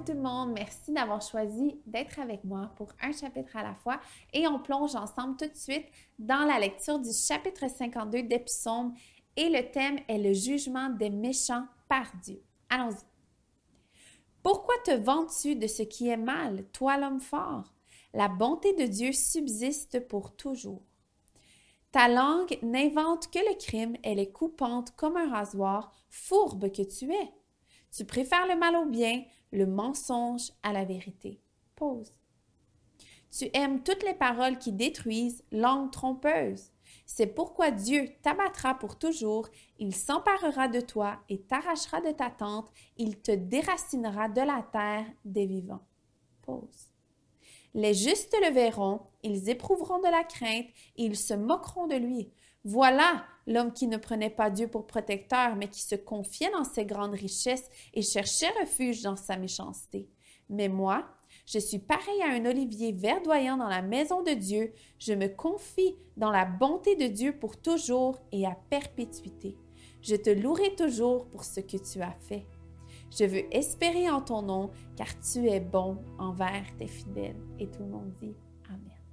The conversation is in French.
tout le monde, merci d'avoir choisi d'être avec moi pour un chapitre à la fois et on plonge ensemble tout de suite dans la lecture du chapitre 52 des psaumes et le thème est le jugement des méchants par Dieu. Allons-y. Pourquoi te vends-tu de ce qui est mal, toi l'homme fort? La bonté de Dieu subsiste pour toujours. Ta langue n'invente que le crime, elle est coupante comme un rasoir, fourbe que tu es. Tu préfères le mal au bien, le mensonge à la vérité. Pause. Tu aimes toutes les paroles qui détruisent, langue trompeuse. C'est pourquoi Dieu t'abattra pour toujours, il s'emparera de toi et t'arrachera de ta tente, il te déracinera de la terre des vivants. Pause. Les justes le verront, ils éprouveront de la crainte, et ils se moqueront de lui. Voilà l'homme qui ne prenait pas Dieu pour protecteur, mais qui se confiait dans ses grandes richesses et cherchait refuge dans sa méchanceté. Mais moi, je suis pareil à un olivier verdoyant dans la maison de Dieu. Je me confie dans la bonté de Dieu pour toujours et à perpétuité. Je te louerai toujours pour ce que tu as fait. Je veux espérer en ton nom, car tu es bon envers tes fidèles. Et tout le monde dit Amen.